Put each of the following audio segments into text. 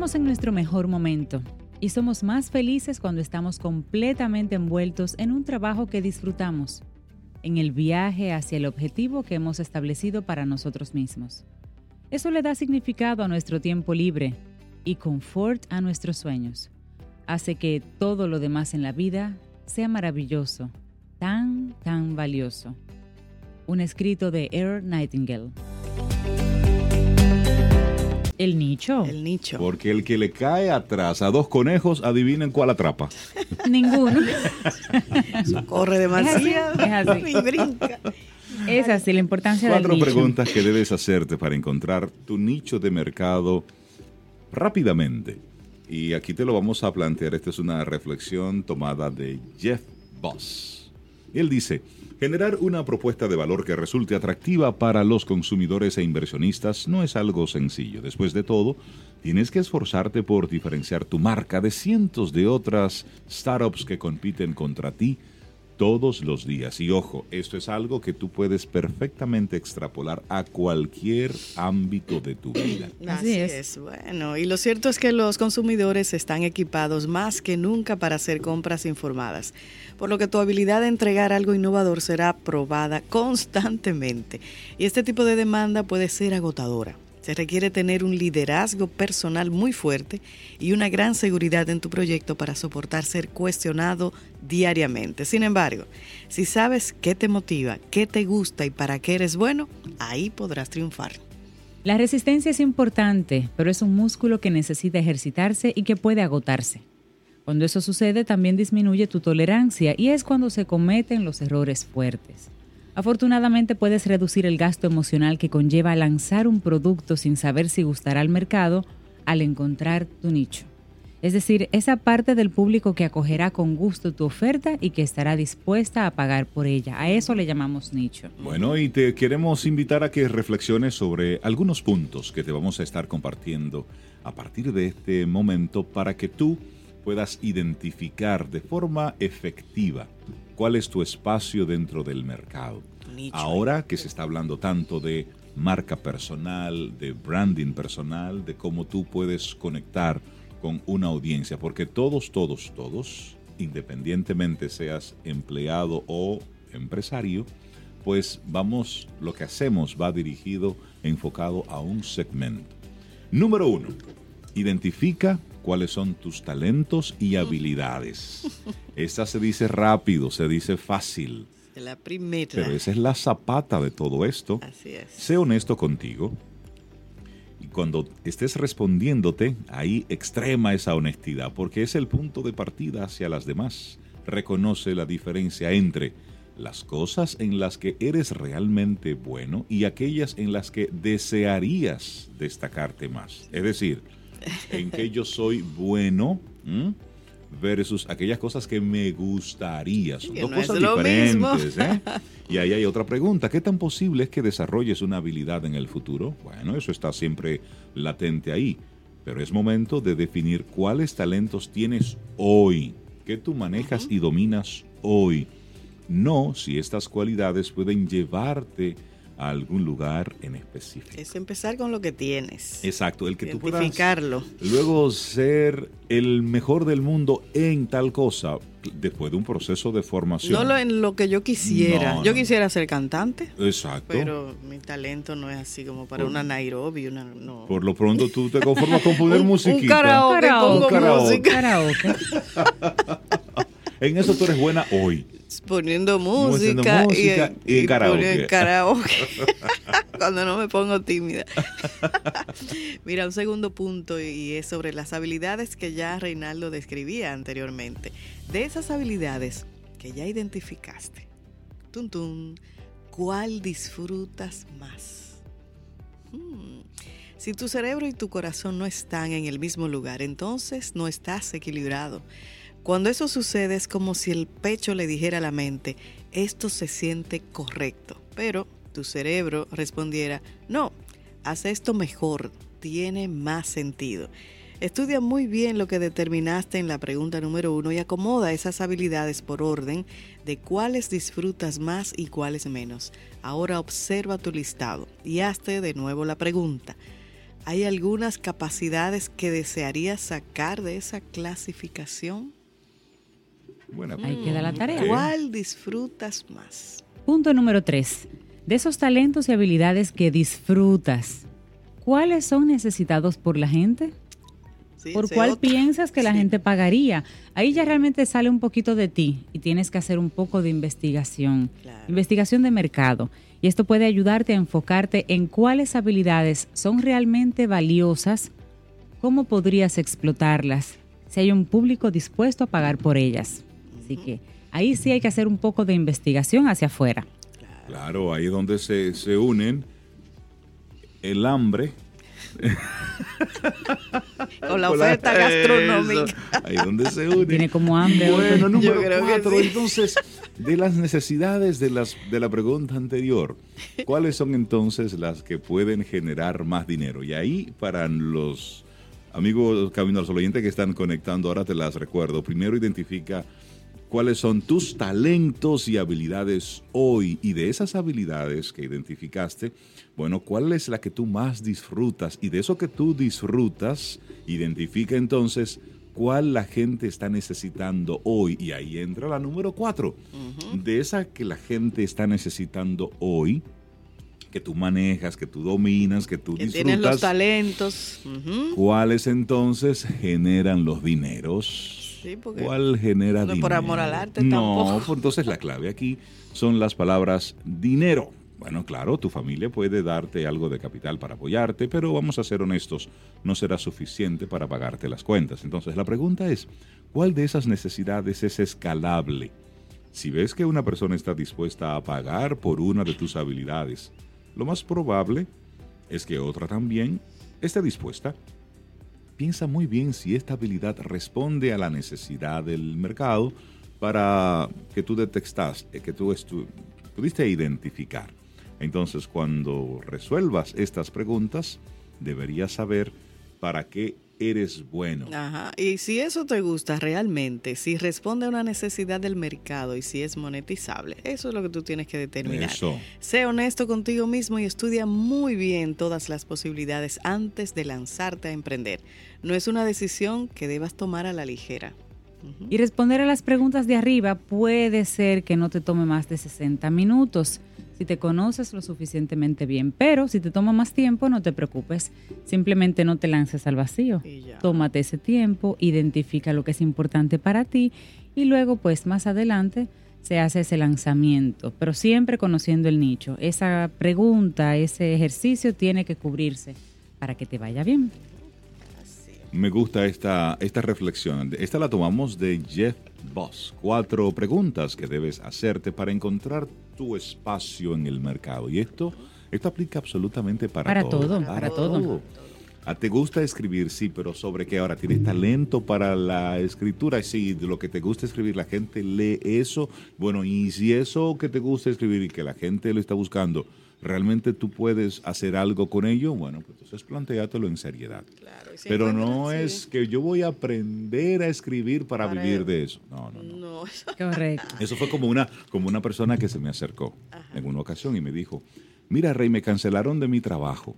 Estamos en nuestro mejor momento y somos más felices cuando estamos completamente envueltos en un trabajo que disfrutamos, en el viaje hacia el objetivo que hemos establecido para nosotros mismos. Eso le da significado a nuestro tiempo libre y confort a nuestros sueños. Hace que todo lo demás en la vida sea maravilloso, tan, tan valioso. Un escrito de Earl Nightingale. El nicho. El nicho. Porque el que le cae atrás a dos conejos, adivinen cuál atrapa. Ninguno. Corre demasiado. Es así. Y brinca. Es así, la importancia Cuatro del nicho. preguntas que debes hacerte para encontrar tu nicho de mercado rápidamente. Y aquí te lo vamos a plantear. Esta es una reflexión tomada de Jeff Boss. Él dice, generar una propuesta de valor que resulte atractiva para los consumidores e inversionistas no es algo sencillo. Después de todo, tienes que esforzarte por diferenciar tu marca de cientos de otras startups que compiten contra ti todos los días. Y ojo, esto es algo que tú puedes perfectamente extrapolar a cualquier ámbito de tu vida. Así es. Bueno, y lo cierto es que los consumidores están equipados más que nunca para hacer compras informadas, por lo que tu habilidad de entregar algo innovador será probada constantemente. Y este tipo de demanda puede ser agotadora. Se requiere tener un liderazgo personal muy fuerte y una gran seguridad en tu proyecto para soportar ser cuestionado diariamente. Sin embargo, si sabes qué te motiva, qué te gusta y para qué eres bueno, ahí podrás triunfar. La resistencia es importante, pero es un músculo que necesita ejercitarse y que puede agotarse. Cuando eso sucede, también disminuye tu tolerancia y es cuando se cometen los errores fuertes. Afortunadamente puedes reducir el gasto emocional que conlleva lanzar un producto sin saber si gustará al mercado al encontrar tu nicho. Es decir, esa parte del público que acogerá con gusto tu oferta y que estará dispuesta a pagar por ella. A eso le llamamos nicho. Bueno, y te queremos invitar a que reflexiones sobre algunos puntos que te vamos a estar compartiendo a partir de este momento para que tú puedas identificar de forma efectiva cuál es tu espacio dentro del mercado. Ahora que se está hablando tanto de marca personal, de branding personal, de cómo tú puedes conectar con una audiencia, porque todos, todos, todos, independientemente seas empleado o empresario, pues vamos, lo que hacemos va dirigido, enfocado a un segmento. Número uno, identifica cuáles son tus talentos y habilidades. Esta se dice rápido, se dice fácil, La primera. pero esa es la zapata de todo esto. Así es. Sé honesto contigo. Y cuando estés respondiéndote, ahí extrema esa honestidad, porque es el punto de partida hacia las demás. Reconoce la diferencia entre las cosas en las que eres realmente bueno y aquellas en las que desearías destacarte más. Es decir, en que yo soy bueno ¿m? versus aquellas cosas que me gustaría. Son Que dos no cosas diferentes. ¿eh? Y ahí hay otra pregunta. ¿Qué tan posible es que desarrolles una habilidad en el futuro? Bueno, eso está siempre latente ahí. Pero es momento de definir cuáles talentos tienes hoy, que tú manejas y dominas hoy. No si estas cualidades pueden llevarte a algún lugar en específico. Es empezar con lo que tienes. Exacto, el que tú puedas Identificarlo. luego ser el mejor del mundo en tal cosa después de un proceso de formación. No lo en lo que yo quisiera. No, yo no. quisiera ser cantante, Exacto. pero mi talento no es así como para Por- una Nairobi, una no. Por lo pronto tú te conformas con poner Un- un musiquita. karaoke, pongo karaoke. música. Karaoke. En eso tú eres buena hoy. Poniendo música, música y y, karaoke. Cuando no me pongo tímida. Mira, un segundo punto y es sobre las habilidades que ya Reinaldo describía anteriormente. De esas habilidades que ya identificaste, tum, ¿cuál disfrutas más? Hmm. Si tu cerebro y tu corazón no están en el mismo lugar, entonces no estás equilibrado. Cuando eso sucede es como si el pecho le dijera a la mente, esto se siente correcto, pero tu cerebro respondiera, no, haz esto mejor, tiene más sentido. Estudia muy bien lo que determinaste en la pregunta número uno y acomoda esas habilidades por orden de cuáles disfrutas más y cuáles menos. Ahora observa tu listado y hazte de nuevo la pregunta. ¿Hay algunas capacidades que desearías sacar de esa clasificación? Bueno, ahí queda la tarea. ¿Cuál disfrutas más? Punto número tres. De esos talentos y habilidades que disfrutas, ¿cuáles son necesitados por la gente? ¿Por cuál piensas que la gente pagaría? Ahí ya realmente sale un poquito de ti y tienes que hacer un poco de investigación, investigación de mercado. Y esto puede ayudarte a enfocarte en cuáles habilidades son realmente valiosas, cómo podrías explotarlas, si hay un público dispuesto a pagar por ellas. Así que ahí sí hay que hacer un poco de investigación hacia afuera. Claro, ahí es donde se, se unen el hambre Con la oferta gastronómica. Ahí donde se une. Tiene como hambre. Bueno, número cuatro. Entonces, de las necesidades de, las, de la pregunta anterior, ¿cuáles son entonces las que pueden generar más dinero? Y ahí, para los amigos Camino al oyentes que están conectando, ahora te las recuerdo. Primero identifica cuáles son tus talentos y habilidades hoy. Y de esas habilidades que identificaste, bueno, ¿cuál es la que tú más disfrutas? Y de eso que tú disfrutas, identifica entonces cuál la gente está necesitando hoy. Y ahí entra la número cuatro. De esa que la gente está necesitando hoy, que tú manejas, que tú dominas, que tú que disfrutas. Tienes los talentos. ¿Cuáles entonces generan los dineros? Sí, ¿Cuál genera no dinero? por amor al arte no, tampoco. No, entonces la clave aquí son las palabras dinero. Bueno, claro, tu familia puede darte algo de capital para apoyarte, pero vamos a ser honestos, no será suficiente para pagarte las cuentas. Entonces la pregunta es, ¿cuál de esas necesidades es escalable? Si ves que una persona está dispuesta a pagar por una de tus habilidades, lo más probable es que otra también esté dispuesta. Piensa muy bien si esta habilidad responde a la necesidad del mercado para que tú detectaste, que tú pudiste identificar. Entonces, cuando resuelvas estas preguntas, deberías saber para qué eres bueno. Ajá. Y si eso te gusta realmente, si responde a una necesidad del mercado y si es monetizable, eso es lo que tú tienes que determinar. Eso. Sé honesto contigo mismo y estudia muy bien todas las posibilidades antes de lanzarte a emprender. No es una decisión que debas tomar a la ligera. Y responder a las preguntas de arriba puede ser que no te tome más de 60 minutos si te conoces lo suficientemente bien. Pero si te toma más tiempo, no te preocupes. Simplemente no te lances al vacío. Tómate ese tiempo, identifica lo que es importante para ti y luego, pues más adelante, se hace ese lanzamiento. Pero siempre conociendo el nicho. Esa pregunta, ese ejercicio tiene que cubrirse para que te vaya bien. Me gusta esta, esta reflexión. Esta la tomamos de Jeff Boss. Cuatro preguntas que debes hacerte para encontrar tu espacio en el mercado. Y esto, esto aplica absolutamente para, para todo. Para, todo. Ah, ¿Te gusta escribir? Sí, pero ¿sobre qué ahora? ¿Tienes talento para la escritura? Sí, lo que te gusta escribir, la gente lee eso. Bueno, y si eso que te gusta escribir y que la gente lo está buscando, ¿realmente tú puedes hacer algo con ello? Bueno, pues entonces planteátelo en seriedad. Pero no es que yo voy a aprender a escribir para, vivir de eso. No, no, no. Correcto. Eso fue como una, como una persona que se me acercó en una ocasión y me dijo, mira Rey, me cancelaron de mi trabajo.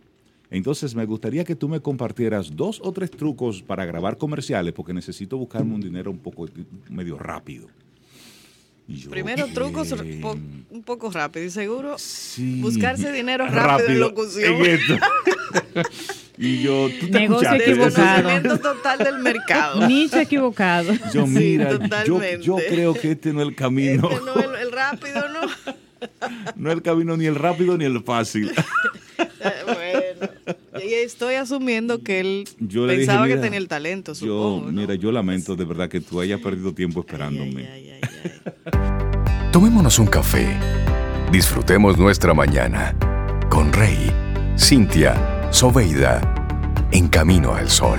Entonces me gustaría que tú me compartieras dos o tres trucos para grabar comerciales porque necesito buscarme un dinero un poco medio rápido. Primero trucos un poco rápido y seguro buscarse dinero rápido, en locución. y yo, ¿tú Negocio equivocado. total del mercado. Nicho equivocado. Yo, mira, yo, creo que este no es el camino. Este no es el, rápido, ¿no? no es el camino ni el rápido ni el fácil. Y estoy asumiendo que él Yo pensaba dije, que tenía el talento, Yo, supongo. ¿no? mira, yo lamento de verdad que tú hayas perdido tiempo esperándome. Ay, ay, ay, ay. Tomémonos un café. Disfrutemos nuestra mañana con Rey, Cintia, Soveida, en camino al sol.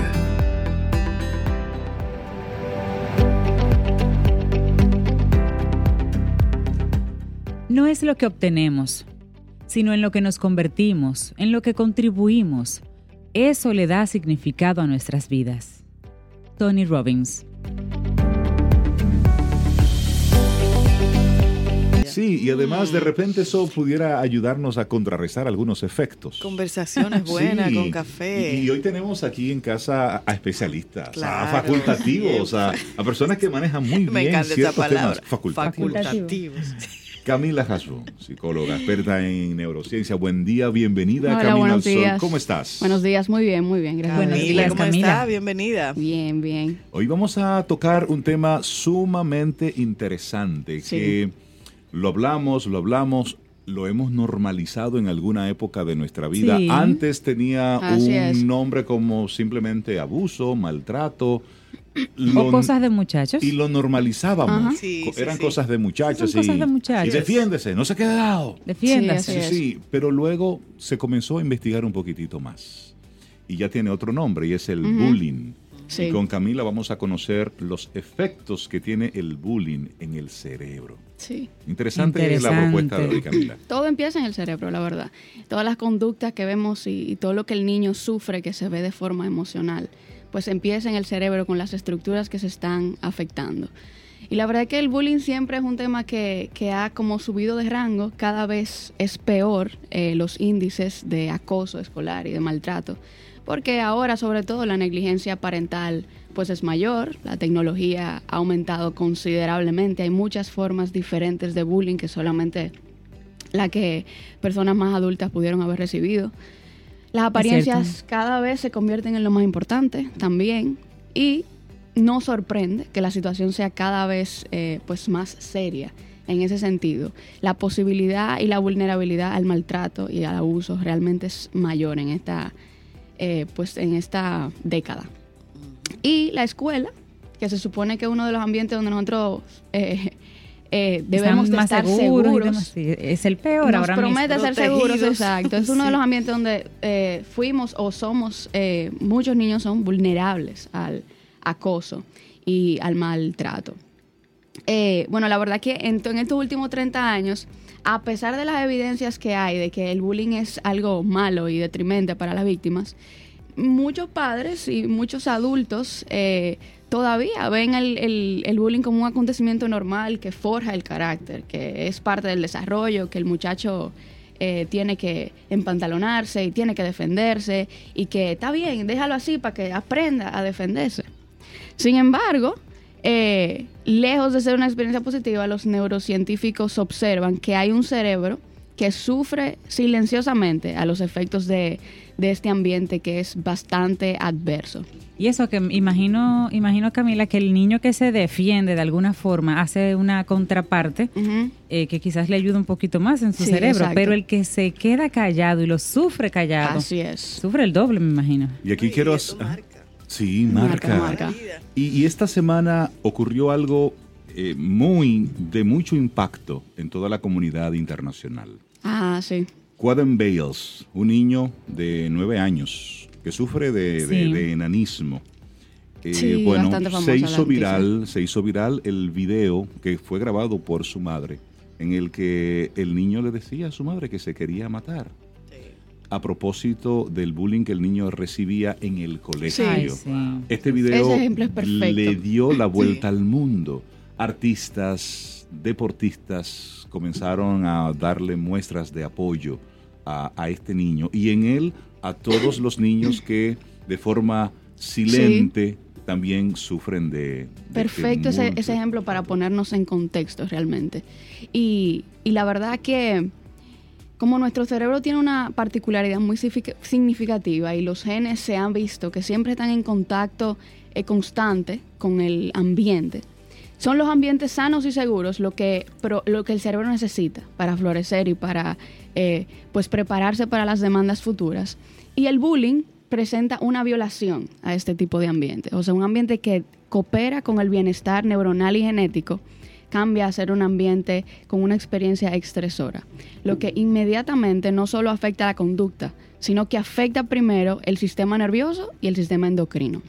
No es lo que obtenemos, sino en lo que nos convertimos, en lo que contribuimos. Eso le da significado a nuestras vidas. Tony Robbins. Sí, y además de repente eso pudiera ayudarnos a contrarrestar algunos efectos. Conversaciones buenas Sí, con café. Y, y hoy tenemos aquí en casa a especialistas, Claro. a facultativos, a, a personas que manejan muy Me bien encanta esa ciertos palabra. temas facultativos. Facultativos. Camila Hasbun, psicóloga, experta en neurociencia. Buen día, bienvenida a Hola, Camino al buenos Sol. días. ¿Cómo estás? Buenos días, muy bien, muy bien, gracias. Buenos días, ¿cómo Camila. está? Bienvenida. Bien, bien. Hoy vamos a tocar un tema sumamente interesante Sí. que lo hablamos, lo hablamos, lo hemos normalizado en alguna época de nuestra vida. Sí. Antes tenía Así un es. nombre como simplemente abuso, maltrato. O cosas de muchachos. y lo normalizábamos. Ajá. Sí, Co- sí, Eran sí. cosas de muchachos. Son y, cosas de muchachos. Y defiéndese, no se quede dado. Defiéndase. Sí, Sí, pero luego se comenzó a investigar un poquitito más. Y ya tiene otro nombre y es el Ujú. bullying. Sí. Y con Camila vamos a conocer los efectos que tiene el bullying en el cerebro. Sí. Interesante, la Interesante. propuesta de hoy, Camila. Todo empieza en el cerebro, la verdad. Todas las conductas que vemos y, y todo lo que el niño sufre que se ve de forma emocional, pues empieza en el cerebro con las estructuras que se están afectando. Y la verdad es que el bullying siempre es un tema que, que ha como subido de rango, cada vez es peor eh, los índices de acoso escolar y de maltrato, porque ahora sobre todo la negligencia parental pues es mayor, la tecnología ha aumentado considerablemente, hay muchas formas diferentes de bullying que solamente la que personas más adultas pudieron haber recibido. Las apariencias cada vez se convierten en lo más importante también y no sorprende que la situación sea cada vez eh, pues más seria en ese sentido. La posibilidad y la vulnerabilidad al maltrato y al abuso realmente es mayor en esta, eh, pues en esta década. Y la escuela, que se supone que es uno de los ambientes donde nosotros eh, eh, debemos de más estar seguros. y seguros demás. Sí, es el peor nos ahora promete mismo. ser seguros, exacto. Es uno de los ambientes donde eh, fuimos o somos, eh, muchos niños son vulnerables al acoso y al maltrato. Eh, bueno, la verdad que en, en estos últimos 30 años, a pesar de las evidencias que hay de que el bullying es algo malo y detrimente para las víctimas, muchos padres y muchos adultos eh, todavía ven el, el- bullying como un acontecimiento normal que forja el carácter, que es parte del desarrollo, que el muchacho eh, tiene que empantalonarse y tiene que defenderse y que está bien, déjalo así para que aprenda a defenderse. Sin embargo, eh, lejos de ser una experiencia positiva, los neurocientíficos observan que hay un cerebro que sufre silenciosamente a los efectos de, de este ambiente que es bastante adverso. Y eso que imagino, imagino Camila, que el niño que se defiende de alguna forma hace una contraparte eh, que quizás le ayuda un poquito más en su Sí, cerebro, exacto. pero el que se queda callado y lo sufre callado, Así es. sufre el doble, me imagino. Y aquí quiero... ah, marca. Sí, Marca, marca. marca. Y esta semana ocurrió algo eh, muy de mucho impacto en toda la comunidad internacional. Ah, sí. Quaden Bales, un niño de nueve años que sufre de, Sí. enanismo. Eh, Sí, bueno, se hizo viral, se hizo viral el video que fue grabado por su madre, en el que el niño le decía a su madre que se quería matar a propósito del bullying que el niño recibía en el colegio. Ay, sí. Este video es perfecto. le dio la vuelta Sí. al mundo. Artistas, deportistas comenzaron a darle muestras de apoyo a, a este niño y en él a todos los niños que de forma silente también sufren de... de Perfecto este ese, ejemplo para ponernos en contexto realmente. Y, y la verdad que como nuestro cerebro tiene una particularidad muy signific- significativa y los genes se han visto que siempre están en contacto eh, constante con el ambiente, son los ambientes sanos y seguros lo que, lo que el cerebro necesita para florecer y para eh, pues prepararse para las demandas futuras. Y el bullying presenta una violación a este tipo de ambiente. O sea, un ambiente que coopera con el bienestar neuronal y genético cambia a ser un ambiente con una experiencia estresora, lo que inmediatamente no solo afecta la conducta, sino que afecta primero el sistema nervioso y el sistema endocrino.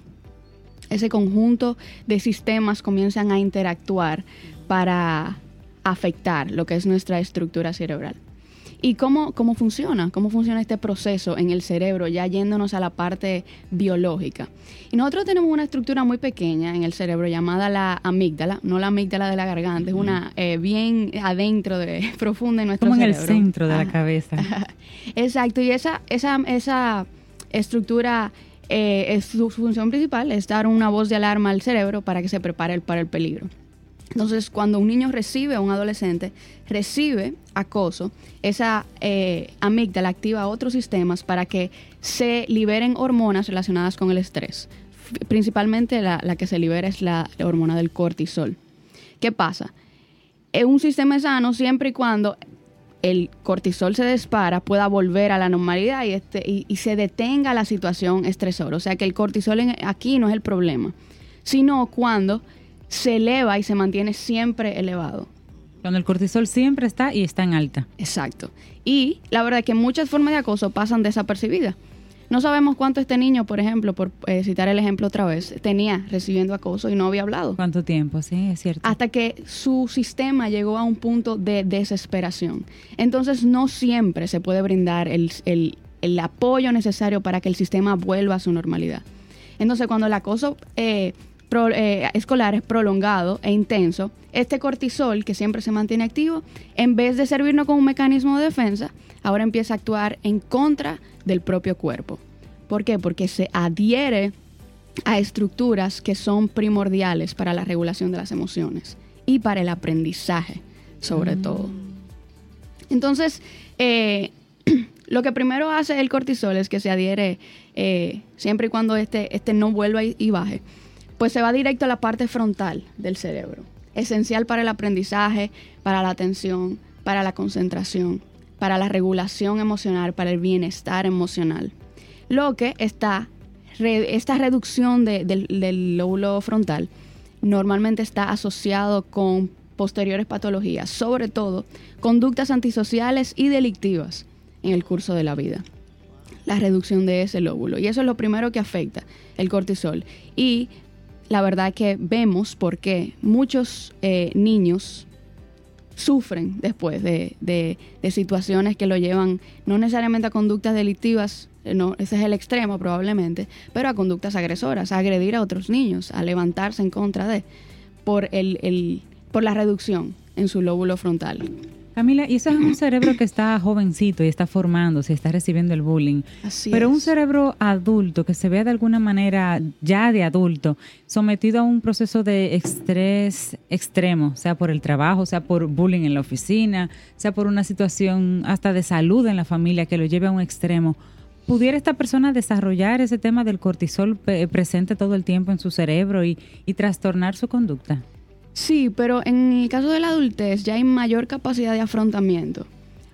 Ese conjunto de sistemas comienzan a interactuar para afectar lo que es nuestra estructura cerebral. ¿Y cómo, cómo funciona? ¿Cómo funciona este proceso en el cerebro, ya yéndonos a la parte biológica? Y nosotros tenemos una estructura muy pequeña en el cerebro llamada la amígdala, no la amígdala de la garganta, es una eh, bien adentro, de, profunda en nuestro cerebro. Como en el centro de la cabeza. Exacto, y esa, esa, esa estructura eh, su función principal es dar una voz de alarma al cerebro para que se prepare para el peligro. Entonces, cuando un niño recibe, un adolescente recibe acoso, esa eh, amígdala activa otros sistemas para que se liberen hormonas relacionadas con el estrés. Principalmente la, que se libera es la, hormona del cortisol. ¿Qué pasa? En un sistema sano siempre y cuando el cortisol se dispara, pueda volver a la normalidad y, este, y, se detenga la situación estresora. O sea que el cortisol aquí no es el problema, sino cuando se eleva y se mantiene siempre elevado. Cuando el cortisol siempre está y está en alta. Exacto. Y la verdad es que muchas formas de acoso pasan desapercibidas. No sabemos cuánto este niño, por ejemplo, por eh, citar el ejemplo otra vez, tenía recibiendo acoso y no había hablado. ¿Cuánto tiempo? Sí, es cierto. Hasta que su sistema llegó a un punto de desesperación. Entonces no siempre se puede brindar el, el, apoyo necesario para que el sistema vuelva a su normalidad. Entonces cuando el acoso eh, eh, escolar es prolongado e intenso, este cortisol, que siempre se mantiene activo, en vez de servirnos como un mecanismo de defensa, ahora empieza a actuar en contra del propio cuerpo. ¿Por qué? Porque se adhiere a estructuras que son primordiales para la regulación de las emociones y para el aprendizaje, sobre mm. todo. Entonces, eh, lo que primero hace el cortisol es que se adhiere eh, siempre y cuando este, este no vuelva y baje pues se va directo a la parte frontal del cerebro, esencial para el aprendizaje, para la atención, para la concentración, para la regulación emocional, para el bienestar emocional. Lo que está, esta reducción del, lóbulo frontal normalmente está asociado con posteriores patologías, sobre todo conductas antisociales y delictivas en el curso de la vida. La reducción de ese lóbulo. Y eso es lo primero que afecta el cortisol. Y la verdad que vemos por qué muchos eh, niños sufren después de, situaciones que lo llevan no necesariamente a conductas delictivas, eh, no, ese es el extremo probablemente, pero a conductas agresoras, a agredir a otros niños, a levantarse en contra de, por, el, por la reducción en su lóbulo frontal. Camila, y eso es un cerebro que está jovencito y está formándose, está recibiendo el bullying. Así Pero un cerebro adulto que se vea de alguna manera ya de adulto, sometido a un proceso de estrés extremo, sea por el trabajo, sea por bullying en la oficina, sea por una situación hasta de salud en la familia que lo lleve a un extremo. ¿Pudiera esta persona desarrollar ese tema del cortisol presente todo el tiempo en su cerebro y trastornar su conducta? Sí, pero en el caso de la adultez ya hay mayor capacidad de afrontamiento.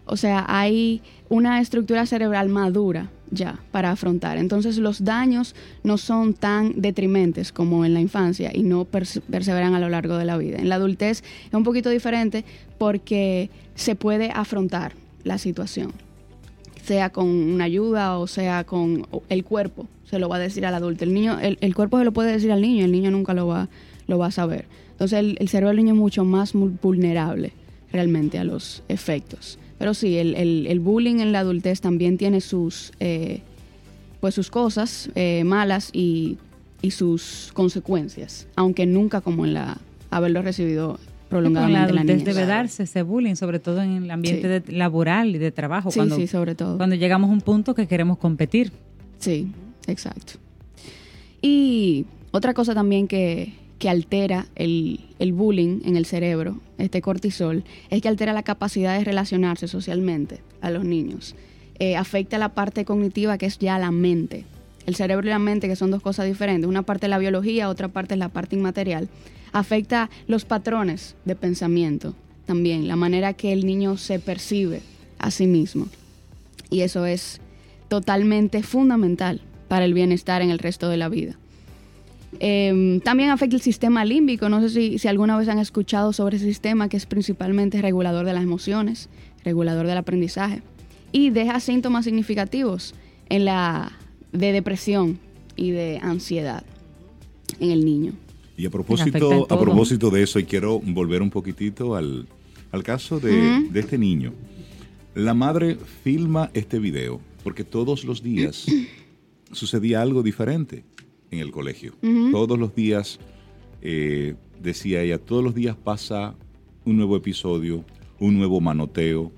O sea, hay una estructura cerebral madura ya para afrontar. Entonces los daños no son tan detrimentes como en la infancia y no perseveran a lo largo de la vida. En la adultez es un poquito diferente porque se puede afrontar la situación, sea con una ayuda o sea con el cuerpo, se lo va a decir al adulto. El niño, el, cuerpo se lo puede decir al niño, el niño nunca lo va, lo va a saber. Entonces el, cerebro del niño es mucho más vulnerable realmente a los efectos. Pero sí, el, bullying en la adultez también tiene sus, eh, pues sus cosas eh, malas y, sus consecuencias, aunque nunca como en la haberlo recibido prolongadamente la, la debe darse ese bullying, sobre todo en el ambiente laboral y de trabajo. Sí, cuando, sí, sobre todo. Cuando llegamos a un punto que queremos competir. Sí, exacto. Y otra cosa también que, que altera el, bullying en el cerebro, este cortisol, es que altera la capacidad de relacionarse socialmente a los niños. Eh, afecta la parte cognitiva que es ya la mente. El cerebro y la mente, que son dos cosas diferentes. Una parte es la biología, otra parte es la parte inmaterial. afecta los patrones de pensamiento también, la manera que el niño se percibe a sí mismo. Y eso es totalmente fundamental para el bienestar en el resto de la vida. Em, también afecta el sistema límbico. No sé si, si, alguna vez han escuchado sobre ese sistema que es principalmente regulador de las emociones, regulador del aprendizaje y deja síntomas significativos en la de depresión y de ansiedad en el niño. Y a propósito, a propósito de eso, y quiero volver un poquitito al, caso de, este niño. La madre filma este video porque todos los días sucedía algo diferente en el colegio. Todos los días, eh, decía ella, todos los días pasa un nuevo episodio, un nuevo manoteo,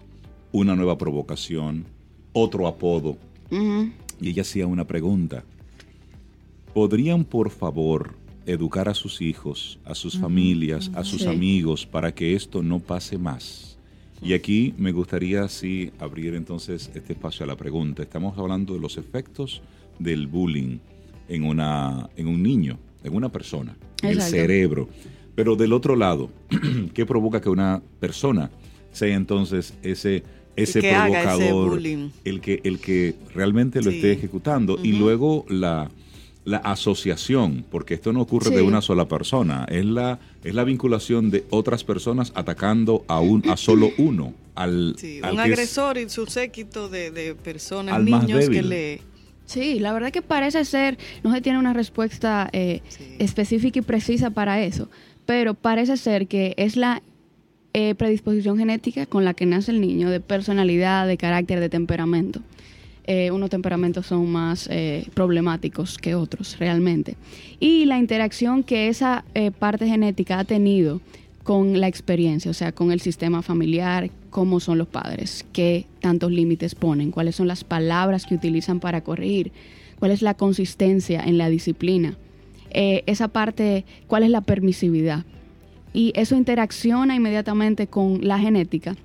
una nueva provocación, otro apodo. Y ella hacía una pregunta. ¿Podrían, por favor, educar a sus hijos, a sus familias, a sus amigos, para que esto no pase más? Y aquí me gustaría así abrir entonces este espacio a la pregunta. Estamos hablando de los efectos del bullying en, una, en un niño, en una persona, en el cerebro. Pero del otro lado, ¿qué provoca que una persona sea entonces ese ese provocador, el que, el que realmente lo esté ejecutando. Y luego la, la asociación, porque esto no ocurre de una sola persona, es la, es la vinculación de otras personas atacando a, un, a solo uno. Al, un agresor y su séquito de, personas, niños que le... Sí, la verdad que parece ser, no se tiene una respuesta eh, específica y precisa para eso, pero parece ser que es la eh, predisposición genética con la que nace el niño, de personalidad, de carácter, de temperamento. Eh, unos temperamentos son más eh, problemáticos que otros realmente. Y la interacción que esa parte genética ha tenido con la experiencia, o sea, con el sistema familiar, cómo son los padres, qué tantos límites ponen, cuáles son las palabras que utilizan para corregir, cuál es la consistencia en la disciplina, esa parte, cuál es la permisividad y eso interacciona inmediatamente con la genética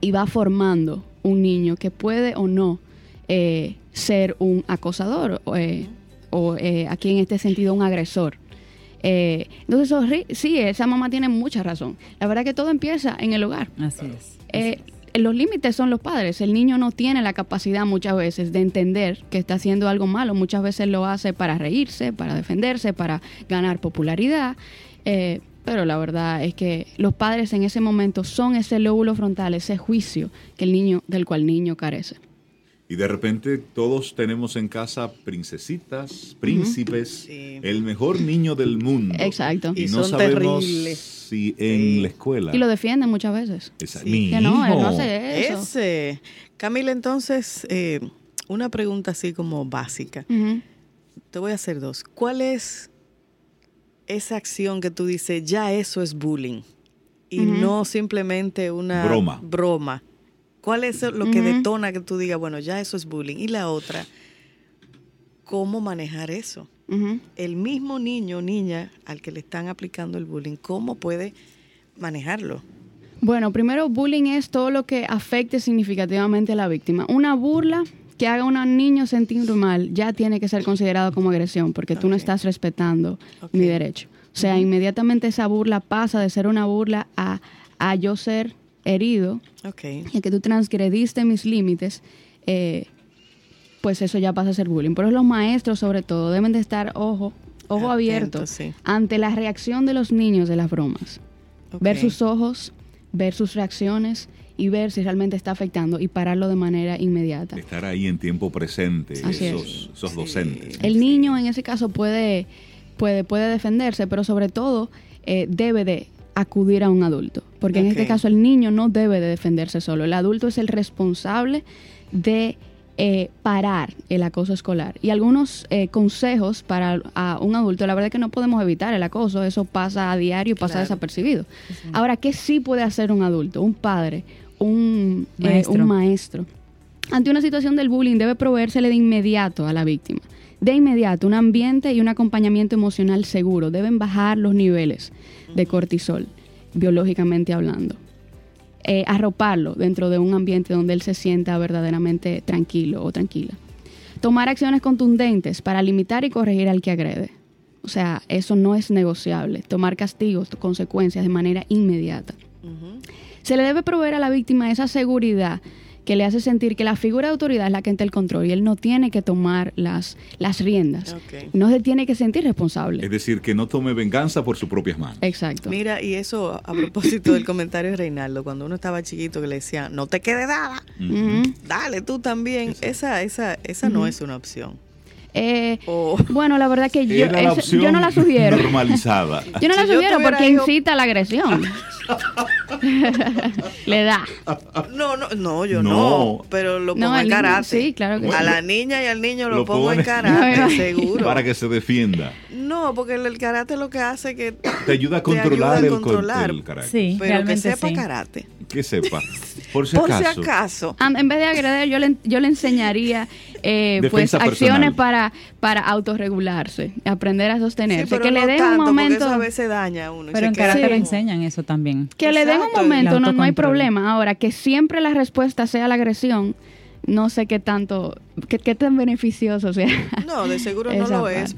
y va formando un niño que puede o no eh, ser un acosador o eh, eh, aquí en este sentido un agresor. Entonces, sí, esa mamá tiene mucha razón. La verdad que todo empieza en el hogar. Así es. Los límites son los padres. El niño no tiene la capacidad muchas veces de entender que está haciendo algo malo. Muchas veces lo hace para reírse, para defenderse, para ganar popularidad. Pero la verdad es que los padres en ese momento son ese lóbulo frontal, ese juicio que el niño, del cual el niño carece. Y de repente todos tenemos en casa princesitas, príncipes, el mejor niño del mundo. Exacto. Y, no sabemos si en la escuela. Y lo defienden muchas veces. Mi que no, no hace eso. Ese. Camila, entonces, eh, una pregunta así como básica. Te voy a hacer dos. ¿Cuál es esa acción que tú dices, ya eso es bullying y no simplemente una broma. broma. ¿Cuál es lo que detona que tú digas, bueno, ya eso es bullying? Y la otra, ¿cómo manejar eso? El mismo niño o niña al que le están aplicando el bullying, ¿cómo puede manejarlo? Bueno, primero, bullying es todo lo que afecte significativamente a la víctima. Una burla que haga a un niño sentir mal ya tiene que ser considerado como agresión porque tú no estás respetando mi derecho. O sea, inmediatamente esa burla pasa de ser una burla a, a yo ser herido y que tú transgrediste mis límites, eh, pues eso ya pasa a ser bullying. Pero los maestros sobre todo deben de estar ojo, ojo abierto ante la reacción de los niños de las bromas. Ver sus ojos, ver sus reacciones y ver si realmente está afectando y pararlo de manera inmediata. Estar ahí en tiempo presente, esos, docentes. El niño en ese caso puede, puede, puede defenderse, pero sobre todo eh, debe de acudir a un adulto, porque en este caso el niño no debe de defenderse solo, el adulto es el responsable de eh, parar el acoso escolar. Y algunos eh, consejos para un adulto, la verdad es que no podemos evitar el acoso, eso pasa a diario y pasa desapercibido. Ahora, ¿qué sí puede hacer un adulto, un padre, un maestro. un maestro? Ante una situación del bullying debe proveérsele de inmediato a la víctima. De inmediato, un ambiente y un acompañamiento emocional seguro. Deben bajar los niveles de cortisol, biológicamente hablando. Eh, arroparlo dentro de un ambiente donde él se sienta verdaderamente tranquilo o tranquila. Tomar acciones contundentes para limitar y corregir al que agrede. O sea, eso no es negociable. Tomar castigos, consecuencias de manera inmediata. Se le debe proveer a la víctima esa seguridad que le hace sentir que la figura de autoridad es la que entra el control y él no tiene que tomar las, las riendas. No se tiene que sentir responsable. Es decir, que no tome venganza por sus propias manos. Exacto. Mira, y eso a propósito del comentario de Reinaldo, cuando uno estaba chiquito que le decía, no te quede dada, dale tú también. Esa, esa, esa no es una opción. Eh, Bueno, la verdad que yo, yo no la sugiero. Normalizada. yo no la sugiero porque incita a la agresión. Le da. No, no, no, yo no. pero lo pongo en karate. Sí, claro que A la niña y al niño lo, pongo en karate, seguro. Para que se defienda. No, porque el, karate lo que hace que te ayuda a controlar, el, karate. Sí, pero que sepa karate. Que sepa. Por si acaso. en vez de agredir, yo le, yo le enseñaría eh, pues acciones para, para autorregularse, aprender a sostenerse. que le den un momento. a veces daña a uno. Pero en karate le enseñan eso también. Que le den un momento, no, no hay problema. Ahora, que siempre la respuesta sea la agresión, no sé qué tanto, qué, tan beneficioso sea. No, de seguro no lo es.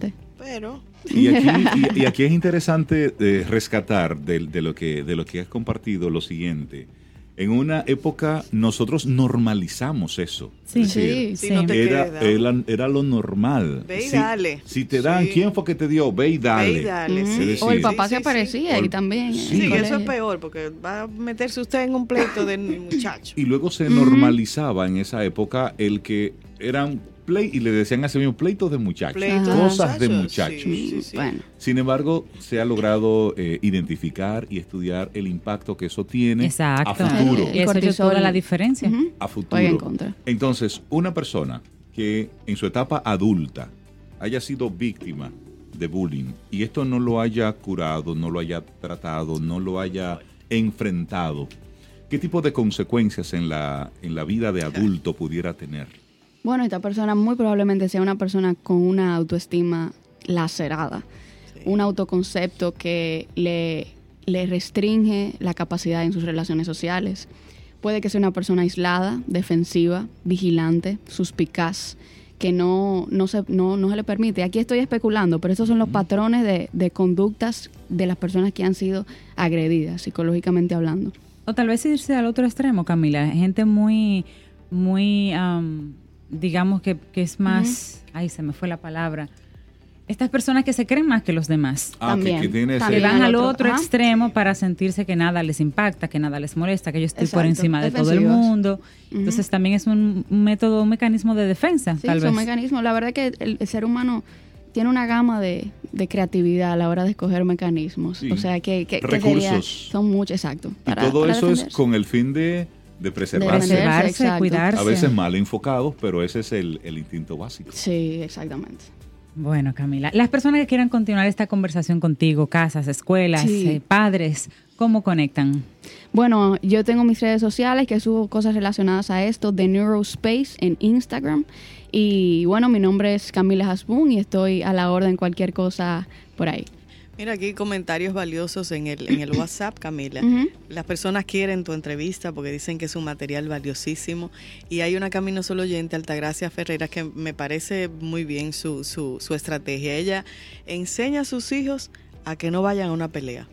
Pero. Y aquí, y, aquí es interesante eh, rescatar de, de, lo que, de lo que has compartido lo siguiente en una época nosotros normalizamos eso. Sí, sí, era, lo normal. Ve y dale. Si te dan, ¿quién fue que te dio? Ve y dale. o el papá se aparecía y también. Sí, eso es peor porque va a meterse usted en un pleito de muchacho. Y luego se normalizaba en esa época el que eran play y le decían ese mismo pleitos de muchachos, cosas de muchachos. Sin embargo, se ha logrado eh, identificar y estudiar el impacto que eso tiene a futuro. Y eso es toda la diferencia. A futuro. Entonces, una persona que en su etapa adulta haya sido víctima de bullying y esto no lo haya curado, no lo haya tratado, no lo haya enfrentado, ¿qué tipo de consecuencias en la, en la vida de adulto pudiera tener? Bueno, esta persona muy probablemente sea una persona con una autoestima lacerada, un autoconcepto que le, le restringe la capacidad en sus relaciones sociales. Puede que sea una persona aislada, defensiva, vigilante, suspicaz, que no, no, se, no, no se le permite. Aquí estoy especulando, pero estos son los patrones de, de conductas de las personas que han sido agredidas, psicológicamente hablando. O tal vez irse al otro extremo, Camila. Gente muy, muy digamos que, es más, ay, se me fue la palabra, estas personas que se creen más que los demás. Ah, también. Que, van al otro, extremo para sentirse que nada les impacta, que nada les molesta, que yo estoy por encima de todo el mundo. Entonces también es un, método, un mecanismo de defensa, sí, es un mecanismo. La verdad es que el, ser humano tiene una gama de, creatividad a la hora de escoger mecanismos. O sea, que, que, son muchos, exacto. y todo eso es con el fin de de preservarse, cuidarse. A veces mal enfocados, pero ese es el, instinto básico. Sí, exactamente. Bueno, Camila, las personas que quieran continuar esta conversación contigo, casas, escuelas, eh, padres, ¿cómo conectan? Bueno, yo tengo mis redes sociales que subo cosas relacionadas a esto, de Neurospace en Instagram. Y bueno, mi nombre es Camila Hasbun y estoy a la orden cualquier cosa por ahí. Mira, aquí comentarios valiosos en el, en el WhatsApp, Camila. Las personas quieren tu entrevista porque dicen que es un material valiosísimo. Y hay una Camino Solo oyente, Altagracia Ferreira, que me parece muy bien su, su, su estrategia. Ella enseña a sus hijos a que no vayan a una pelea,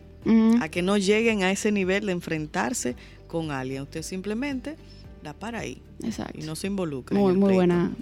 a que no lleguen a ese nivel de enfrentarse con alguien. Usted simplemente la para ahí. Exacto. Y no se involucra. Muy, muy buena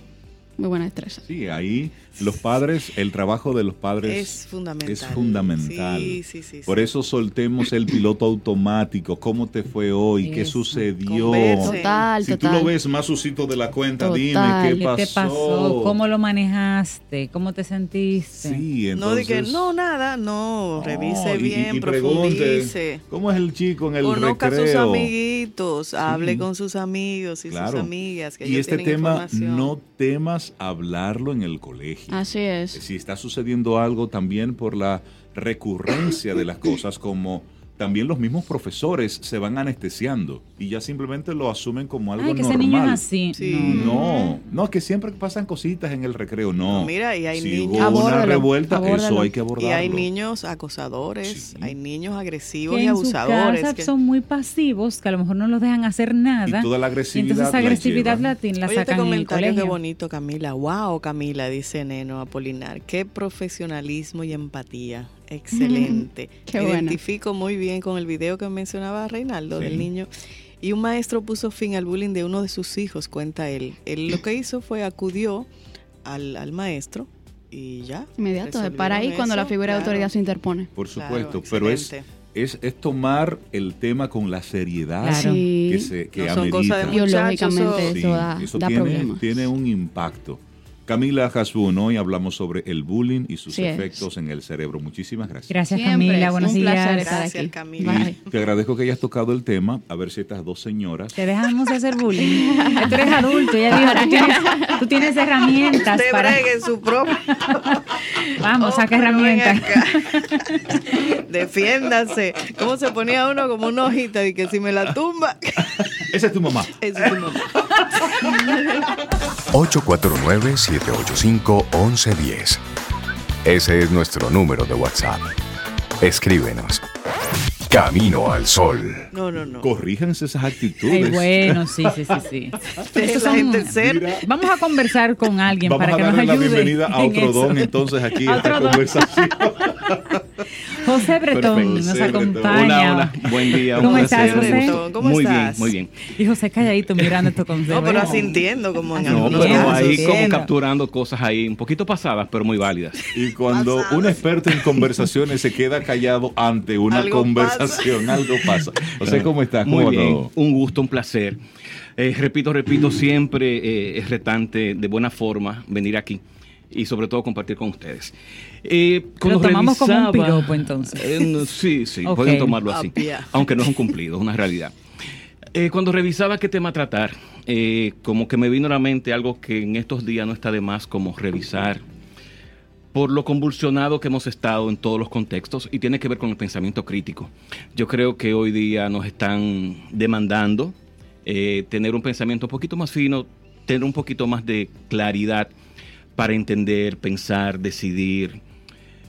muy buena destreza. Sí, ahí los padres, el trabajo de los padres es fundamental. Es fundamental. Sí, sí, sí, Por eso soltemos el piloto automático. ¿Cómo te fue hoy? ¿Qué sucedió? Total, si tú lo ves más usito de la cuenta, dime qué pasó? ¿Qué pasó? ¿Cómo lo manejaste? ¿Cómo te sentiste? Sí, entonces, no dije, no, nada, no, revise bien, profundice. ¿Cómo es el chico en el Conozca recreo? a sus amiguitos, hable con sus amigos y sus amigas. Que y este tema, no temas hablarlo en el colegio. Así es. Si está sucediendo algo también por la recurrencia de las cosas como también los mismos profesores se van anestesiando y ya simplemente lo asumen como algo Ay, que ese normal. niño es así. Sí. No, no, que siempre pasan cositas en el recreo, no. No, mira, y hay si niños- hubo una Abórdalo, revuelta, eso abórdalo. hay que abordarlo. Y hay niños acosadores, Sí. hay niños agresivos que y en su abusadores. casa que- son muy pasivos, que a lo mejor no los dejan hacer nada. Y toda la Y agresividad entonces esa la agresividad la, ti- la Oye, este sacan en el comentario colegio. qué bonito, Camila. Wow, Camila, dice Neno Apolinar. Qué profesionalismo y empatía. Excelente. Qué Me bueno. identifico muy bien con el video que mencionaba Reinaldo Sí. del niño. Y un maestro puso fin al bullying de uno de sus hijos, cuenta él. Él lo que hizo fue acudió al, al maestro y ya. Inmediato, para ahí cuando la figura de autoridad se interpone. Por Claro, supuesto, pero es, es, es tomar el tema con la seriedad Claro. Que, se, que No son cosas de. Biológicamente Sí, eso da, eso da tiene, problemas. tiene un impacto. Camila Hasbun, hoy hablamos sobre el bullying y sus Sí es. efectos en el cerebro. Muchísimas gracias. Gracias Siempre, Camila, buenos días. estar Gracias, aquí. Camila. Bye. Te agradezco que hayas tocado el tema, a ver si estas dos señoras Te dejamos de hacer bullying. Tú eres adulto, ya dijo, tú tienes, tú tienes herramientas Usted para... bregue en su propio. Vamos, Oh, saca herramientas. Defiéndase. ¿Cómo se ponía uno como una hojita y que si me la tumba? Esa es tu mamá. Ese es tu mamá. 849-785-1110. Ese es nuestro número de WhatsApp. Escríbenos. Camino al Sol. No, no, no. Corríjanse esas actitudes. Ay, bueno, sí, sí, sí, sí. La son- gente ser. Mira. Vamos a conversar con alguien Vamos para a que nos darle la ayude. bienvenida a otro don entonces aquí A a esta don. conversación. José Bretón Perfecto. nos acompaña. Hola, hola. Buen día. un ¿Cómo placer, estás, José? ¿Cómo muy estás? bien, muy bien. Y José calladito mirando esto con No, pero asintiendo como en No, pero ahí como capturando cosas ahí un poquito pasadas, pero muy válidas. Y cuando un experto en conversaciones se queda callado ante una Algo conversación, algo pasa. José, ¿cómo estás? ¿Cómo Muy bien, todo? un gusto, un placer. Eh, repito, repito, siempre eh, es retante de buena forma venir aquí y sobre todo compartir con ustedes. Eh, Lo tomamos como un piropo, entonces. Eh, sí, sí, pueden tomarlo así, ya. aunque no es un cumplido, es una realidad. Eh, cuando revisaba qué tema tratar, eh, como que me vino a la mente algo que en estos días no está de más como revisar por lo convulsionado que hemos estado en todos los contextos y tiene que ver con el pensamiento crítico. Yo creo que hoy día nos están demandando eh, tener un pensamiento un poquito más fino, tener un poquito más de claridad para entender, pensar, decidir,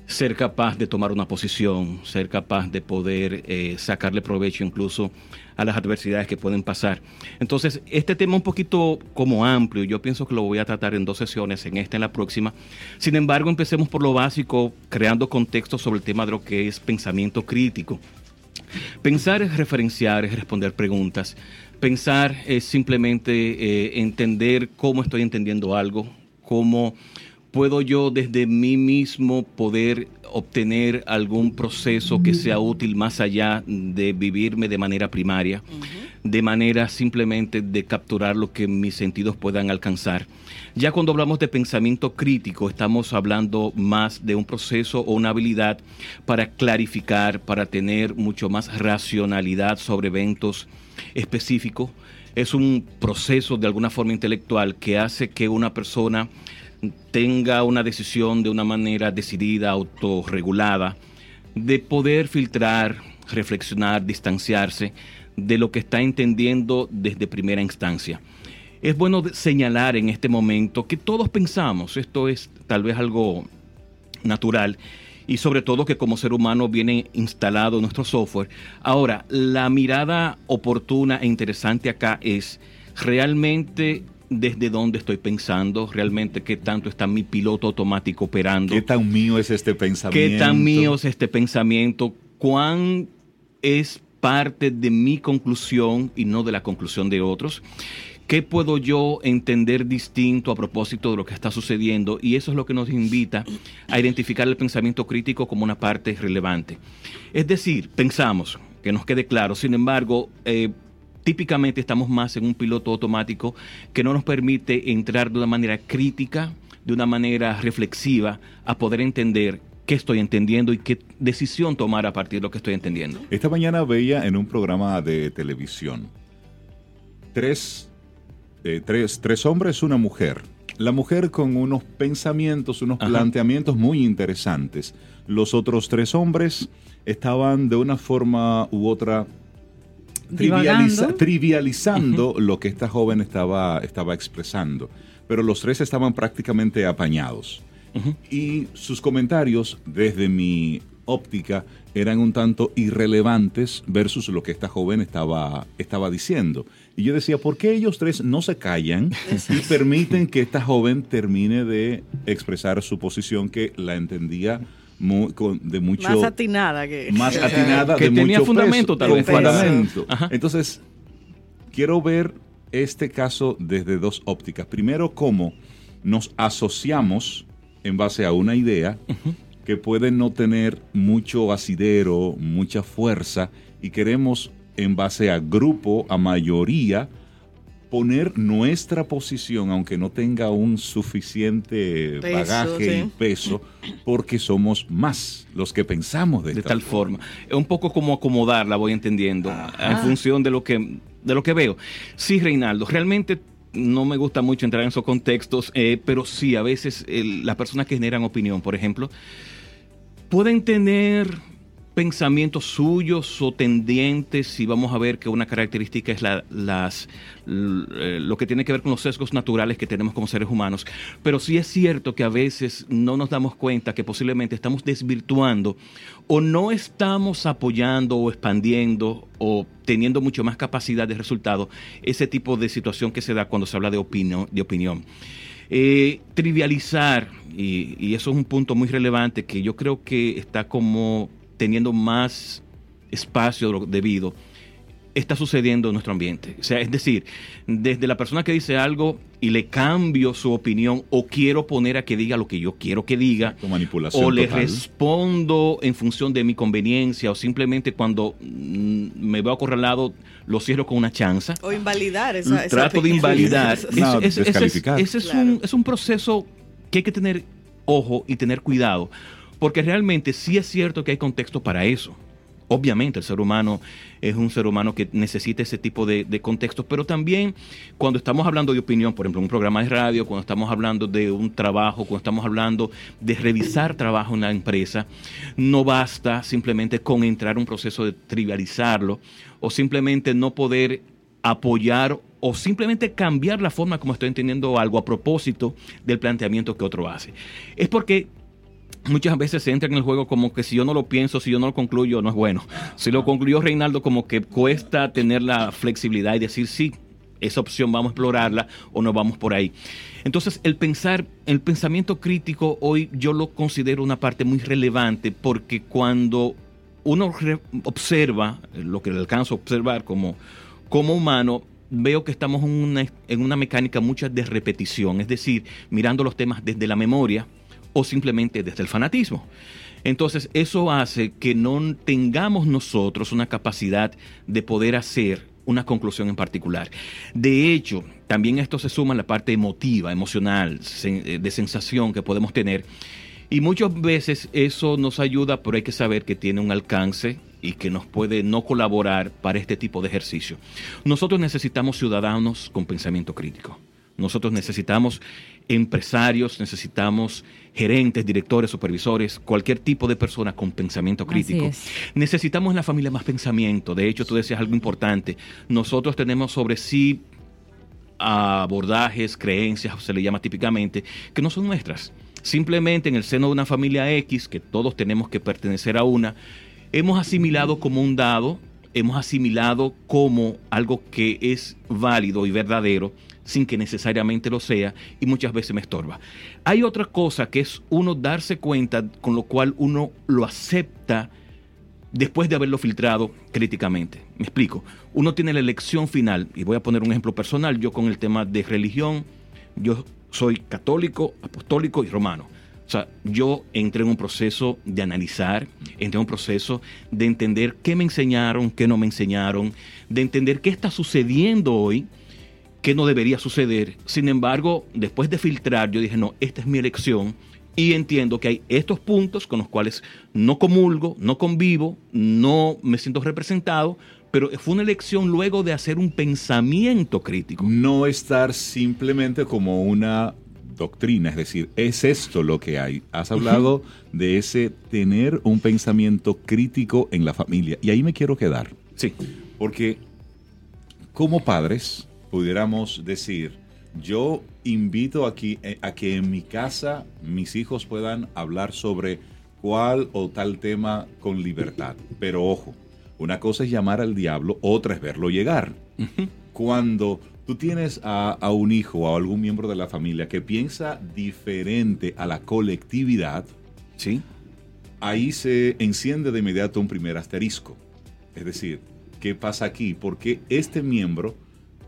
ser capaz de tomar una posición, ser capaz de poder eh, sacarle provecho incluso a las adversidades que pueden pasar. Entonces, este tema un poquito como amplio, yo pienso que lo voy a tratar en dos sesiones, en esta y en la próxima. Sin embargo, empecemos por lo básico, creando contexto sobre el tema de lo que es pensamiento crítico. Pensar es referenciar, es responder preguntas. Pensar es simplemente eh, entender cómo estoy entendiendo algo, cómo puedo yo desde mí mismo poder obtener algún proceso que sea útil más allá de vivirme de manera primaria, de manera simplemente de capturar lo que mis sentidos puedan alcanzar. Ya cuando hablamos de pensamiento crítico, estamos hablando más de un proceso o una habilidad para clarificar, para tener mucho más racionalidad sobre eventos específicos. Es un proceso de alguna forma intelectual que hace que una persona tenga una decisión de una manera decidida, autorregulada, de poder filtrar, reflexionar, distanciarse de lo que está entendiendo desde primera instancia. Es bueno señalar en este momento que todos pensamos, esto es tal vez algo natural, y sobre todo que como ser humano viene instalado nuestro software. Ahora, la mirada oportuna e interesante acá es realmente desde dónde estoy pensando, realmente qué tanto está mi piloto automático operando. ¿Qué tan mío es este pensamiento? ¿Qué tan mío es este pensamiento? ¿Cuán es parte de mi conclusión y no de la conclusión de otros? ¿Qué puedo yo entender distinto a propósito de lo que está sucediendo? Y eso es lo que nos invita a identificar el pensamiento crítico como una parte relevante. Es decir, pensamos, que nos quede claro, sin embargo, eh, típicamente estamos más en un piloto automático que no nos permite entrar de una manera crítica, de una manera reflexiva, a poder entender qué estoy entendiendo y qué decisión tomar a partir de lo que estoy entendiendo. Esta mañana veía en un programa de televisión tres, eh, tres, tres hombres, una mujer, la mujer con unos pensamientos, unos Ajá. planteamientos muy interesantes. Los otros tres hombres estaban de una forma u otra trivializa- trivializando lo que esta joven estaba, estaba expresando. Pero los tres estaban prácticamente apañados. Y sus comentarios, desde mi óptica, eran un tanto irrelevantes versus lo que esta joven estaba, estaba diciendo. Y yo decía, ¿por qué ellos tres no se callan y permiten que esta joven termine de expresar su posición que la entendía con- de mucho Más atinada que. más atinada Que de tenía mucho fundamento, peso, tal con vez. fundamento. Ajá. Entonces, quiero ver este caso desde dos ópticas. Primero, cómo nos asociamos en base a una idea que puede no tener mucho asidero, mucha fuerza, y queremos, en base a grupo, a mayoría, poner nuestra posición, aunque no tenga un suficiente Peso, bagaje y peso, porque somos más los que pensamos de, de tal forma. Es un poco como acomodarla, voy entendiendo, en función de lo que de lo que veo. Sí, Reinaldo, realmente no me gusta mucho entrar en esos contextos, eh, pero sí, a veces las personas que generan opinión, por ejemplo, pueden tener pensamientos suyos o tendientes y vamos a ver que una característica es la- las, eh, lo que tiene que ver con los sesgos naturales que tenemos como seres humanos. Pero sí es cierto que a veces no nos damos cuenta que posiblemente estamos desvirtuando o no estamos apoyando o expandiendo o teniendo mucho más capacidad de resultado ese tipo de situación que se da cuando se habla de, opino- de opinión. Eh, trivializar, y eso es un punto muy relevante que yo creo que está como teniendo más espacio de debido, está sucediendo en nuestro ambiente. O sea, es decir, desde la persona que dice algo y le cambio su opinión o quiero poner a que diga lo que yo quiero que diga, manipulación o le total. respondo en función de mi conveniencia o simplemente cuando mm, me veo acorralado lo cierro con una chanza. O invalidar esa, esa Trato de opinión. invalidar. No, Ese- ese- ese es- descalificar. ese es, Claro. un, es un proceso que hay que tener ojo y tener cuidado, porque realmente sí es cierto que hay contexto para eso. Obviamente el ser humano es un ser humano que necesita ese tipo de, de contextos, pero también cuando estamos hablando de opinión, por ejemplo, en un programa de radio, cuando estamos hablando de un trabajo, cuando estamos hablando de revisar trabajo en la empresa, no basta simplemente con entrar a un proceso de trivializarlo o simplemente no poder apoyar o simplemente cambiar la forma como estoy entendiendo algo a propósito del planteamiento que otro hace. Es porque muchas veces se entra en el juego como que si yo no lo pienso, si yo no lo concluyo, no es bueno. Si lo concluyó Reinaldo, como que cuesta tener la flexibilidad y decir sí, esa opción vamos a explorarla o no vamos por ahí. Entonces, el pensar, el pensamiento crítico hoy yo lo considero una parte muy relevante porque cuando uno observa lo que alcanzo a observar como, como humano, veo que estamos en una, en una mecánica mucha de repetición, es decir, mirando los temas desde la memoria o simplemente desde el fanatismo. Entonces, eso hace que no tengamos nosotros una capacidad de poder hacer una conclusión en particular. De hecho, también esto se suma a la parte emotiva, emocional, eh, de sensación que podemos tener. Y muchas veces eso nos ayuda, pero hay que saber que tiene un alcance y que nos puede no colaborar para este tipo de ejercicio. Nosotros necesitamos ciudadanos con pensamiento crítico. Nosotros necesitamos empresarios, necesitamos gerentes, directores, supervisores, cualquier tipo de persona con pensamiento crítico. es. Necesitamos en la familia más pensamiento. De hecho, tú decías algo importante. Nosotros tenemos sobre sí abordajes, creencias, se le llama típicamente, que no son nuestras. Simplemente en el seno de una familia X, que todos tenemos que pertenecer a una, hemos asimilado como un dado, hemos asimilado como algo que es válido y verdadero, sin que necesariamente lo sea, y muchas veces me estorba. Hay otra cosa que es uno darse cuenta, con lo cual uno lo acepta después de haberlo filtrado críticamente. Me explico. Uno tiene la elección final, y voy a poner un ejemplo personal, yo con el tema de religión, yo soy católico, apostólico y romano. O sea, yo entré en un proceso de analizar, entré en un proceso de entender qué me enseñaron, qué no me enseñaron, de entender qué está sucediendo hoy, qué no debería suceder. Sin embargo, después de filtrar, yo dije, no, esta es mi elección y entiendo que hay estos puntos con los cuales no comulgo, no convivo, no me siento representado, pero fue una elección luego de hacer un pensamiento crítico. No estar simplemente como una doctrina, es decir, es esto lo que hay. Has hablado de ese tener un pensamiento crítico en la familia y ahí me quiero quedar. Sí. Porque como padres pudiéramos decir, yo invito aquí eh, a que en mi casa mis hijos puedan hablar sobre cuál o tal tema con libertad. Pero ojo, una cosa es llamar al diablo, otra es verlo llegar. Cuando tú tienes a, a, un hijo o a algún miembro de la familia que piensa diferente a la colectividad, ¿Sí? ahí se enciende de inmediato un primer asterisco. Es decir, ¿qué pasa aquí? Porque este miembro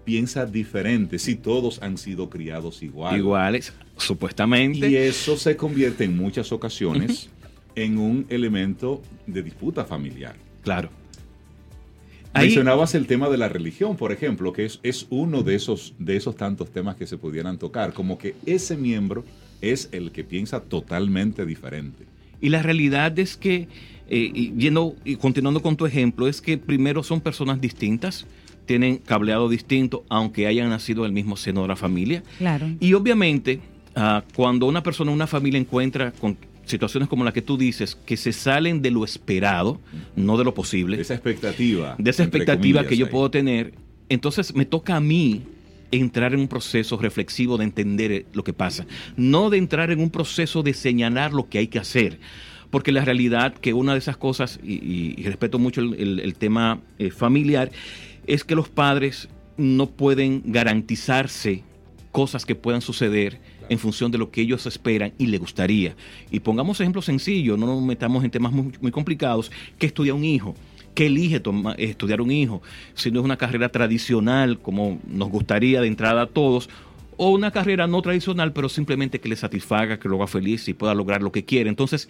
piensa diferente si todos han sido criados igual. iguales, supuestamente. Y eso se convierte en muchas ocasiones en un elemento de disputa familiar. Claro. Ahí, Mencionabas el tema de la religión, por ejemplo, que es, es uno de esos, de esos tantos temas que se pudieran tocar, como que ese miembro es el que piensa totalmente diferente. Y la realidad es que, eh, y yendo y continuando con tu ejemplo, es que primero son personas distintas, tienen cableado distinto, aunque hayan nacido en el mismo seno de la familia. Claro. Y obviamente, uh, cuando una persona, una familia encuentra con situaciones como la que tú dices, que se salen de lo esperado, no de lo posible. De esa expectativa. De esa expectativa que yo ahí. puedo tener. Entonces me toca a mí entrar en un proceso reflexivo de entender lo que pasa, no de entrar en un proceso de señalar lo que hay que hacer. Porque la realidad que una de esas cosas, y, y, y respeto mucho el, el, el tema eh, familiar, es que los padres no pueden garantizarse cosas que puedan suceder en función de lo que ellos esperan y les gustaría. Y pongamos ejemplos sencillos, no nos metamos en temas muy, complicados, que estudia un hijo, que elige estudiar un hijo, si no es una carrera tradicional como nos gustaría de entrada a todos, o una carrera no tradicional, pero simplemente que le satisfaga, que lo haga feliz y pueda lograr lo que quiere. Entonces,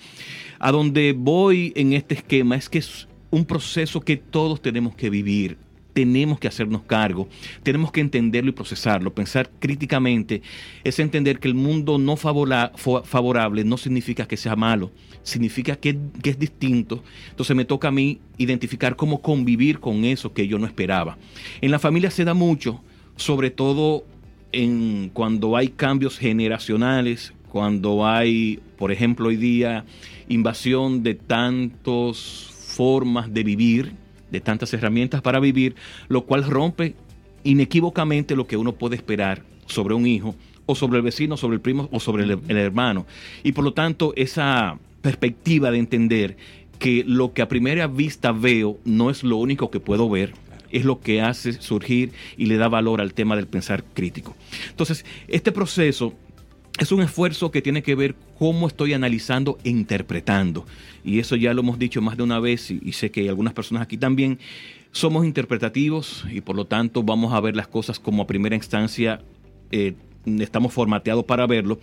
a donde voy en este esquema es que es un proceso que todos tenemos que vivir tenemos que hacernos cargo, tenemos que entenderlo y procesarlo. Pensar críticamente es entender que el mundo no favorable no significa que sea malo, significa que, que, es distinto. Entonces me toca a mí identificar cómo convivir con eso que yo no esperaba. En la familia se da mucho, sobre todo en, cuando hay cambios generacionales, cuando hay, por ejemplo, hoy día invasión de tantas formas de vivir, de tantas herramientas para vivir, lo cual rompe inequívocamente lo que uno puede esperar sobre un hijo o sobre el vecino, sobre el primo o sobre el, el, hermano. Y por lo tanto, esa perspectiva de entender que lo que a primera vista veo no es lo único que puedo ver, es lo que hace surgir y le da valor al tema del pensar crítico. Entonces, este proceso es un esfuerzo que tiene que ver cómo estoy analizando e interpretando. Y eso ya lo hemos dicho más de una vez y, sé que algunas personas aquí también somos interpretativos y por lo tanto vamos a ver las cosas como a primera instancia eh, estamos formateados para verlo.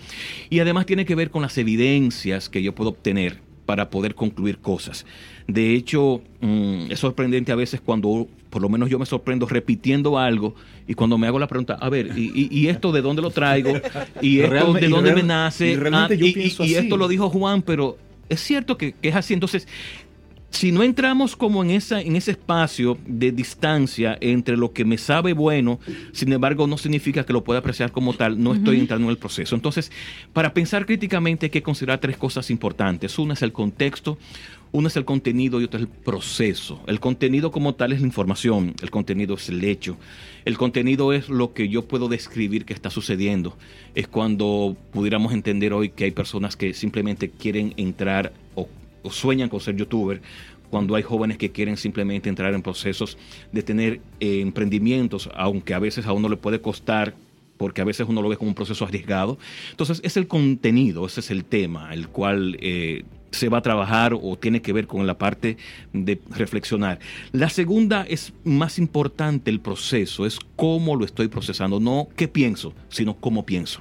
Y además tiene que ver con las evidencias que yo puedo obtener para poder concluir cosas. De hecho, mmm, es sorprendente a veces cuando, por lo menos yo me sorprendo repitiendo algo y cuando me hago la pregunta, a ver, ¿y, y, y esto de dónde lo traigo? ¿Y esto de dónde real, me nace? Ah, y, esto lo dijo Juan, pero es cierto que, que es así. Entonces, si no entramos como en, esa, en ese espacio de distancia entre lo que me sabe bueno, sin embargo no significa que lo pueda apreciar como tal, no estoy uh -huh. entrando en el proceso. Entonces, para pensar críticamente hay que considerar tres cosas importantes. Una es el contexto, uno es el contenido y otro es el proceso. El contenido como tal es la información, el contenido es el hecho. El contenido es lo que yo puedo describir que está sucediendo. Es cuando pudiéramos entender hoy que hay personas que simplemente quieren entrar o o sueñan con ser youtuber, cuando hay jóvenes que quieren simplemente entrar en procesos de tener eh, emprendimientos, aunque a veces a uno le puede costar porque a veces uno lo ve como un proceso arriesgado. Entonces es el contenido, ese es el tema, el cual eh, se va a trabajar o tiene que ver con la parte de reflexionar. La segunda es más importante el proceso, es cómo lo estoy procesando, no qué pienso, sino cómo pienso.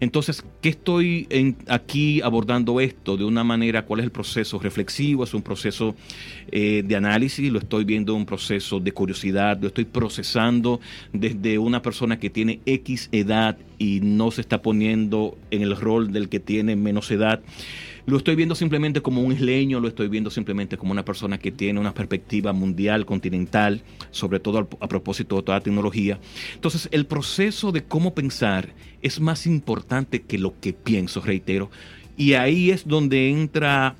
Entonces, ¿qué estoy aquí abordando esto de una manera? ¿Cuál es el proceso reflexivo? ¿Es un proceso eh, de análisis? ¿Lo estoy viendo un proceso de curiosidad? ¿Lo estoy procesando desde una persona que tiene X edad y no se está poniendo en el rol del que tiene menos edad? Lo estoy viendo simplemente como un isleño, lo estoy viendo simplemente como una persona que tiene una perspectiva mundial, continental, sobre todo a propósito de toda tecnología. Entonces, el proceso de cómo pensar es más importante que lo que pienso, reitero. Y ahí es donde entra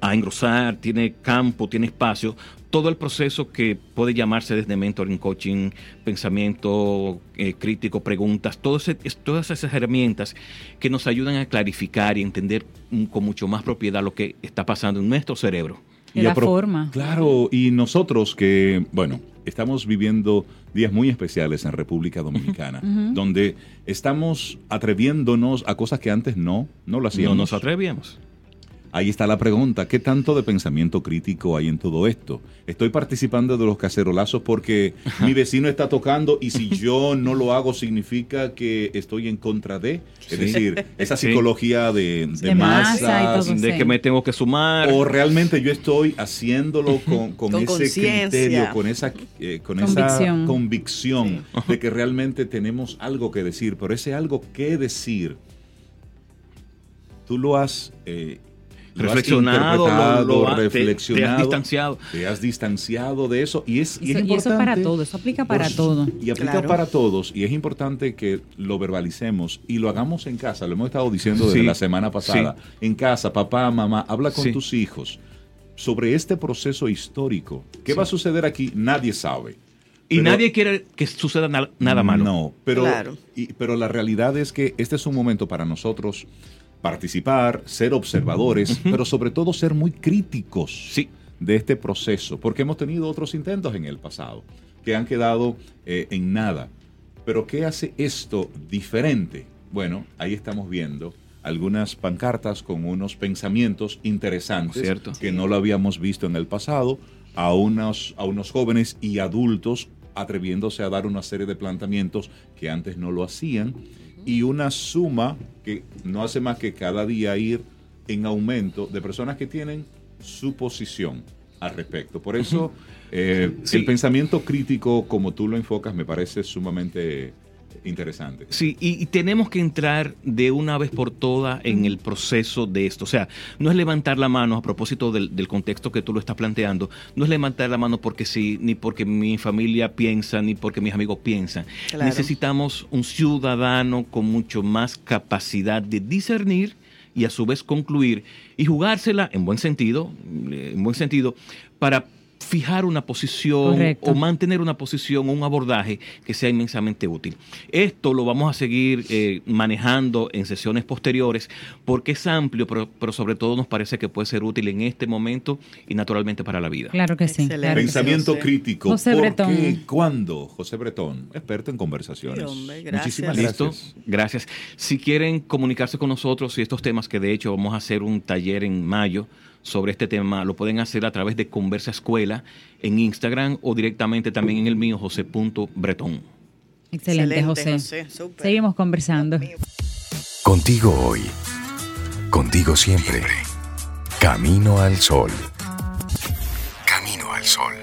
a engrosar, tiene campo, tiene espacio, todo el proceso que puede llamarse desde mentoring, coaching, pensamiento eh, crítico, preguntas, todas esas herramientas que nos ayudan a clarificar y entender con mucho más propiedad lo que está pasando en nuestro cerebro. y la forma. Claro, y nosotros que, bueno, estamos viviendo días muy especiales en República Dominicana, donde estamos atreviéndonos a cosas que antes no, no lo hacíamos. No nos atrevíamos. Ahí está la pregunta, ¿qué tanto de pensamiento crítico hay en todo esto? Estoy participando de los cacerolazos porque mi vecino está tocando y si yo no lo hago significa que estoy en contra de. Es decir, esa psicología de, de, masa, de que me tengo que sumar. O realmente yo estoy haciéndolo con, ese criterio, con esa, eh, con convicción, esa convicción de que realmente tenemos algo que decir, pero ese algo que decir, tú lo has... Eh, reflexionado, lo, reflexionado, te, has distanciado. Te has distanciado de eso y es, y, eso, para todo, eso aplica para todo. Y aplica para todos y es importante que lo verbalicemos y lo hagamos en casa, lo hemos estado diciendo desde la semana pasada. En casa, papá, mamá, habla con tus hijos sobre este proceso histórico. ¿Qué va a suceder aquí? Nadie sabe. Y nadie quiere que suceda nada malo. No, pero, pero la realidad es que este es un momento para nosotros participar, ser observadores, pero sobre todo ser muy críticos de este proceso, porque hemos tenido otros intentos en el pasado que han quedado eh, en nada. Pero ¿qué hace esto diferente? Bueno, ahí estamos viendo algunas pancartas con unos pensamientos interesantes que no lo habíamos visto en el pasado, a unos, a unos jóvenes y adultos atreviéndose a dar una serie de planteamientos que antes no lo hacían y una suma que no hace más que cada día ir en aumento de personas que tienen su posición al respecto. Por eso eh, el pensamiento crítico, como tú lo enfocas, me parece sumamente interesante. Sí, y, tenemos que entrar de una vez por todas en el proceso de esto. O sea, no es levantar la mano a propósito del, contexto que tú lo estás planteando, no es levantar la mano porque sí, ni porque mi familia piensa, ni porque mis amigos piensan. Necesitamos un ciudadano con mucho más capacidad de discernir y a su vez concluir y jugársela en buen sentido, en buen sentido, para fijar una posición o mantener una posición o un abordaje que sea inmensamente útil. Esto lo vamos a seguir eh, manejando en sesiones posteriores porque es amplio, pero, sobre todo nos parece que puede ser útil en este momento y naturalmente para la vida. Claro que sí. Pensamiento crítico. José Bretón. ¿Cuándo? José Bretón, experto en conversaciones. Muchísimas gracias. Gracias. Si quieren comunicarse con nosotros y estos temas que de hecho vamos a hacer un taller en mayo, sobre este tema, lo pueden hacer a través de Conversa Escuela en Instagram o directamente también en el mío, jose.bretón. Excelente, Excelente, José. José. Seguimos conversando. Contigo hoy, contigo siempre. Camino al sol. Camino al sol.